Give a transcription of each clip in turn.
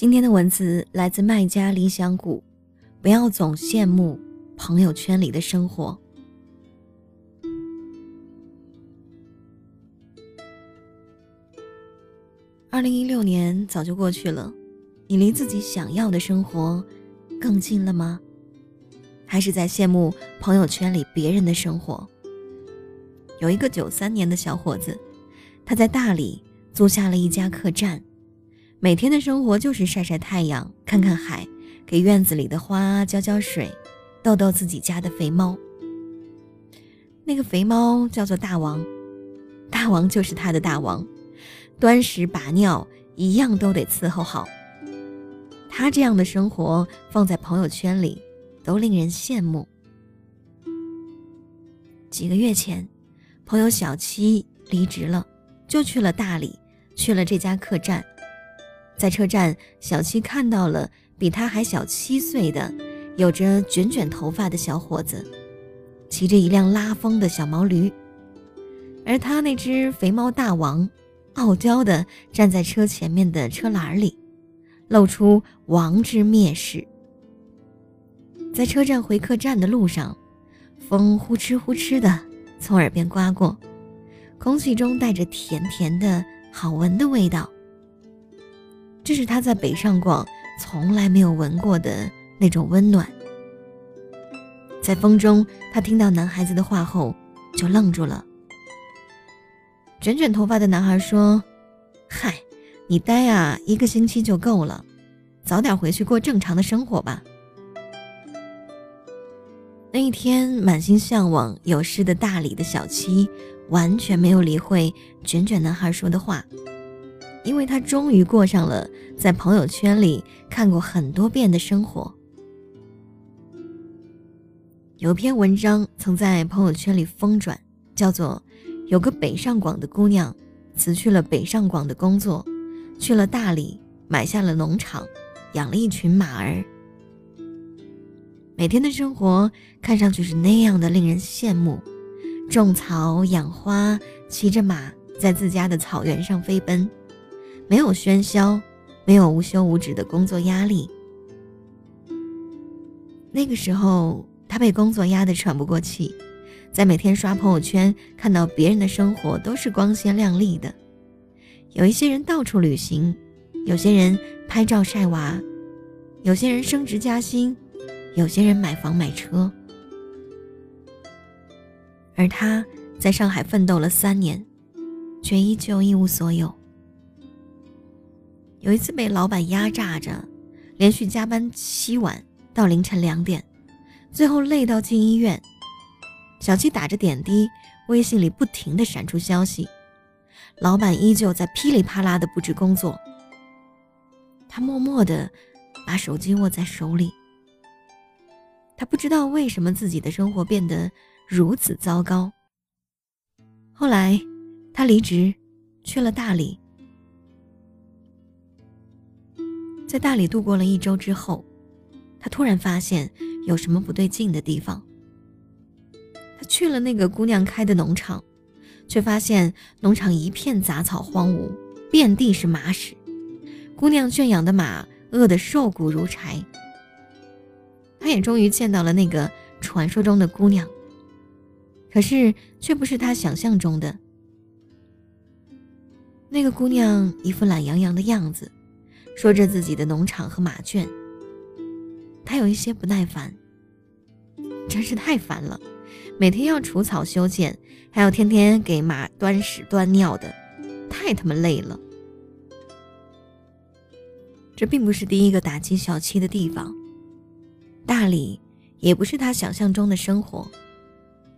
今天的文字来自卖家理想谷，不要总羡慕朋友圈里的生活。二零一六年早就过去了，你离自己想要的生活更近了吗？还是在羡慕朋友圈里别人的生活？有一个九三年的小伙子，他在大理租下了一家客栈。每天的生活就是晒晒太阳、看看海，给院子里的花浇浇水，逗逗自己家的肥猫。那个肥猫叫做大王，大王就是他的大王，端屎把尿一样都得伺候好。他这样的生活放在朋友圈里都令人羡慕。几个月前，朋友小七离职了，就去了大理，去了这家客栈。在车站，小七看到了比他还小七岁的、有着卷卷头发的小伙子，骑着一辆拉风的小毛驴，而他那只肥猫大王，傲娇地站在车前面的车篮里，露出王之蔑视。在车站回客栈的路上，风呼哧呼哧的从耳边刮过，空气中带着甜甜的好闻的味道。这是他在北上广从来没有闻过的那种温暖。在风中，他听到男孩子的话后，就愣住了。卷卷头发的男孩说：“嗨，你待啊一个星期就够了，早点回去过正常的生活吧。”那一天，满心向往有诗的大理的小七，完全没有理会卷卷男孩说的话。因为他终于过上了在朋友圈里看过很多遍的生活。有篇文章曾在朋友圈里疯转，叫做“有个北上广的姑娘辞去了北上广的工作，去了大理买下了农场，养了一群马儿。每天的生活看上去是那样的令人羡慕：种草、养花，骑着马在自家的草原上飞奔。”没有喧嚣，没有无休无止的工作压力。那个时候，他被工作压得喘不过气，在每天刷朋友圈看到别人的生活都是光鲜亮丽的，有一些人到处旅行，有些人拍照晒娃，有些人升职加薪，有些人买房买车，而他在上海奋斗了三年，却依旧一无所有。有一次被老板压榨着，连续加班七晚到凌晨两点，最后累到进医院。小七打着点滴，微信里不停的闪出消息，老板依旧在噼里啪啦的布置工作。他默默的把手机握在手里，他不知道为什么自己的生活变得如此糟糕。后来，他离职，去了大理。在大理度过了一周之后，他突然发现有什么不对劲的地方。他去了那个姑娘开的农场，却发现农场一片杂草荒芜，遍地是马屎，姑娘圈养的马饿得瘦骨如柴。他也终于见到了那个传说中的姑娘，可是却不是他想象中的。那个姑娘一副懒洋洋的样子。说着自己的农场和马圈，他有一些不耐烦，真是太烦了，每天要除草修剪，还要天天给马端屎端尿的，太他妈累了。这并不是第一个打击小七的地方，大理也不是他想象中的生活，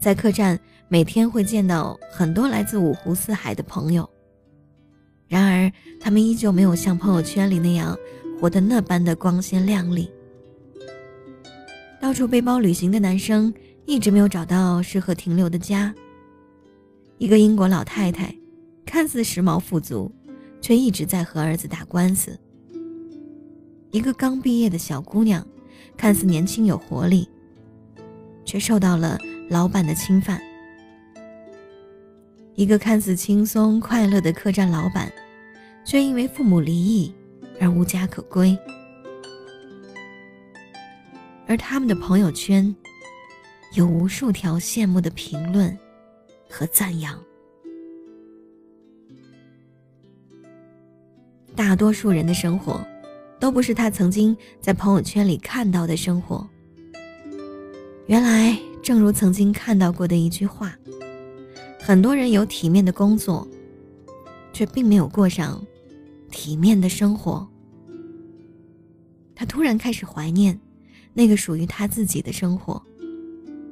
在客栈每天会见到很多来自五湖四海的朋友。然而，他们依旧没有像朋友圈里那样活得那般的光鲜亮丽。到处背包旅行的男生一直没有找到适合停留的家。一个英国老太太，看似时髦富足，却一直在和儿子打官司。一个刚毕业的小姑娘，看似年轻有活力，却受到了老板的侵犯。一个看似轻松快乐的客栈老板，却因为父母离异而无家可归，而他们的朋友圈有无数条羡慕的评论和赞扬。大多数人的生活，都不是他曾经在朋友圈里看到的生活。原来，正如曾经看到过的一句话，很多人有体面的工作，却并没有过上体面的生活。他突然开始怀念那个属于他自己的生活，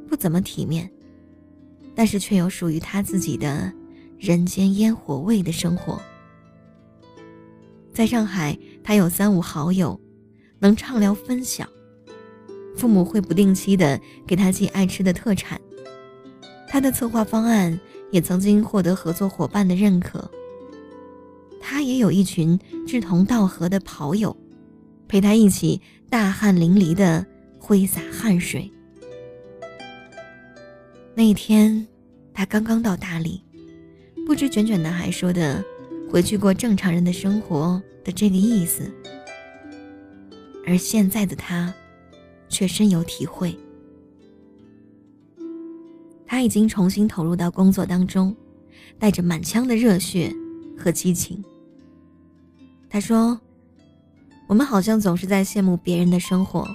不怎么体面，但是却有属于他自己的人间烟火味的生活。在上海，他有三五好友，能畅聊分享。父母会不定期的给他寄爱吃的特产。他的策划方案也曾经获得合作伙伴的认可。他也有一群志同道合的跑友，陪他一起大汗淋漓的挥洒汗水。那一天，他刚刚到大理，不知卷卷男孩说的。回去过正常人的生活的这个意思，而现在的他，却深有体会。他已经重新投入到工作当中，带着满腔的热血和激情。他说：“我们好像总是在羡慕别人的生活，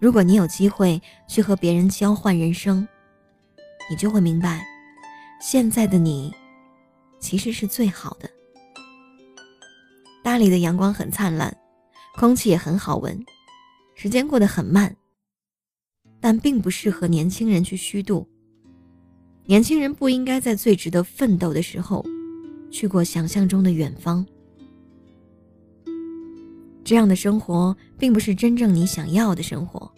如果你有机会去和别人交换人生，你就会明白，现在的你，其实是最好的。”大理的阳光很灿烂，空气也很好闻，时间过得很慢。但并不适合年轻人去虚度。年轻人不应该在最值得奋斗的时候，去过想象中的远方。这样的生活并不是真正你想要的生活。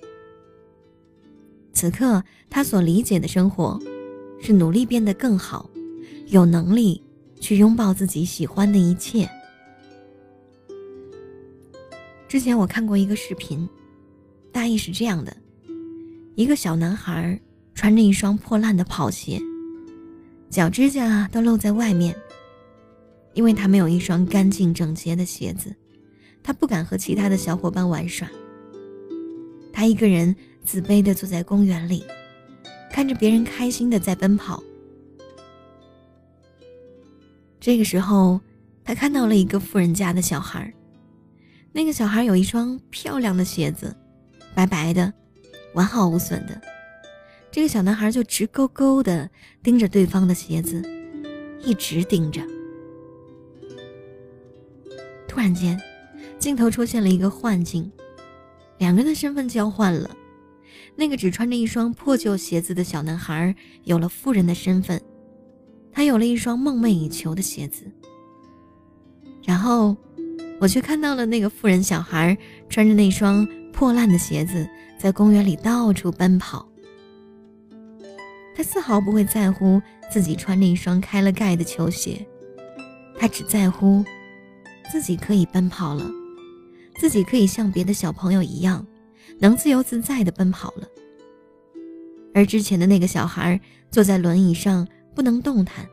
此刻他所理解的生活，是努力变得更好，有能力去拥抱自己喜欢的一切。之前我看过一个视频，大意是这样的：一个小男孩穿着一双破烂的跑鞋，脚指甲都露在外面，因为他没有一双干净整洁的鞋子，他不敢和其他的小伙伴玩耍。他一个人自卑地坐在公园里，看着别人开心地在奔跑。这个时候，他看到了一个富人家的小孩。那个小孩有一双漂亮的鞋子，白白的，完好无损的。这个小男孩就直勾勾的盯着对方的鞋子，一直盯着。突然间，镜头出现了一个幻境，两个人的身份交换了。那个只穿着一双破旧鞋子的小男孩有了富人的身份，他有了一双梦寐以求的鞋子。然后。我却看到了那个富人小孩穿着那双破烂的鞋子，在公园里到处奔跑。他丝毫不会在乎自己穿着一双开了盖的球鞋，他只在乎自己可以奔跑了，自己可以像别的小朋友一样，能自由自在的奔跑了。而之前的那个小孩坐在轮椅上不能动弹，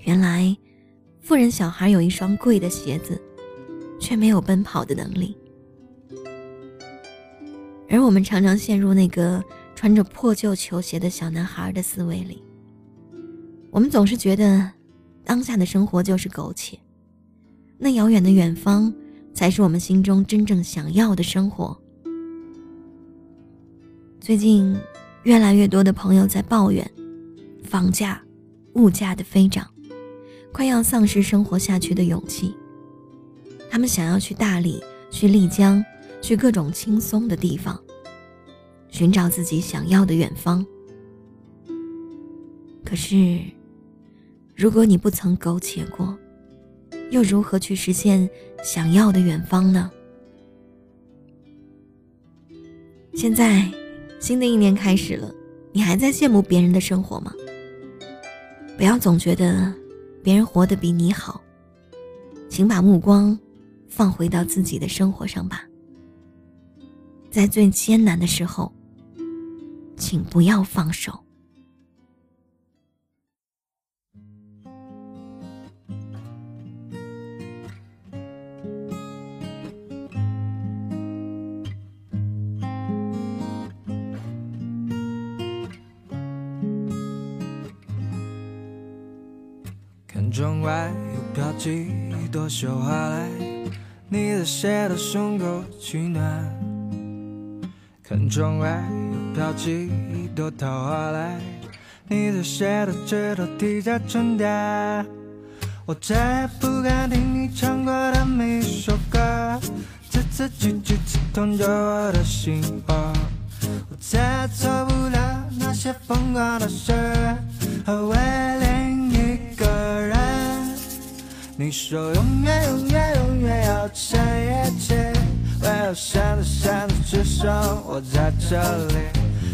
原来。富人小孩有一双贵的鞋子，却没有奔跑的能力。而我们常常陷入那个穿着破旧球鞋的小男孩的思维里。我们总是觉得，当下的生活就是苟且，那遥远的远方才是我们心中真正想要的生活。最近，越来越多的朋友在抱怨房价、物价的飞涨。快要丧失生活下去的勇气。他们想要去大理，去丽江，去各种轻松的地方，寻找自己想要的远方。可是，如果你不曾苟且过，又如何去实现想要的远方呢？现在，新的一年开始了，你还在羡慕别人的生活吗？不要总觉得。别人活得比你好，请把目光放回到自己的生活上吧。在最艰难的时候请不要放手。看窗外又飘起一朵雪花来你的鞋的胸口取暖。看窗外又飘起一朵桃花来，你的鞋的指头滴着春天。我再也不敢听你唱过的每一首歌，字字句句刺痛着我的心窝。我再也做不了那些疯狂的事，和为另一个人。你说永远永远永远要在一起，没有现在现在只剩我在这里？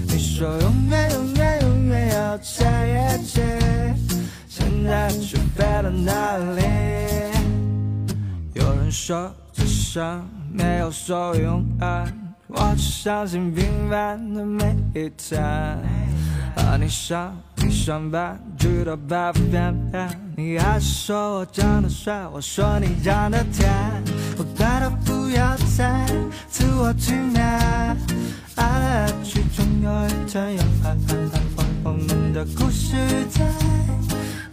你说永远永远永远要在一起。现在却飞到哪里？有人说这生没有所谓永远，我只相信平凡的每一天。和你上你上班，直到白发翩翩，你还是说我长得帅，我说你长得甜。我拜托不要再自我欺骗，爱来爱去总有一天要爱爱爱，我们的故事在。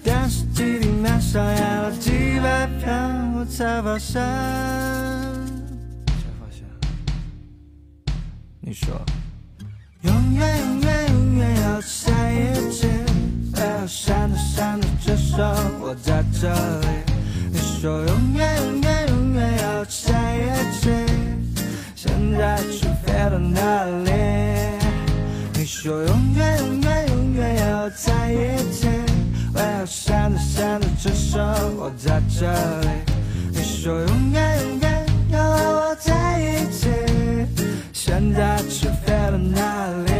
电视机里面上演了几百遍，我才发现。才发现。你说，永远永远永远要在一起，为何现在现在只剩我在这里？你说永远在却飞到哪里？你说永远永远永远要在一起。为何现在现在只剩我在这里？你说永远永远要和我在一起，现在却飞到哪里？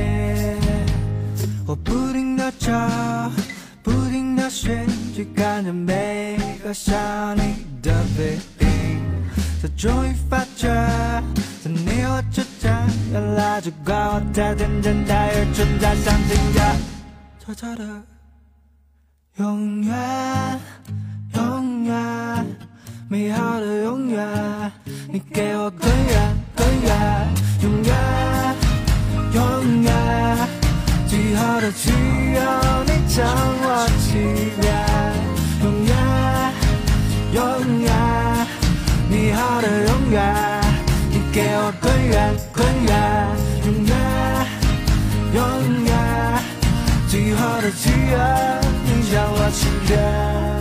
我不停地找，不停地寻，去看着每个想你的背影，才终于发觉，原来只怪我太天真，太愚蠢，太相信着悄悄的。永远，永远，美好的永远，你给我更远，更远，永远，永远，最好的只有你将我欺骗，永远，永远，美好的永远，你给我远，困远，永远，永远，最后的契约，你叫我情愿。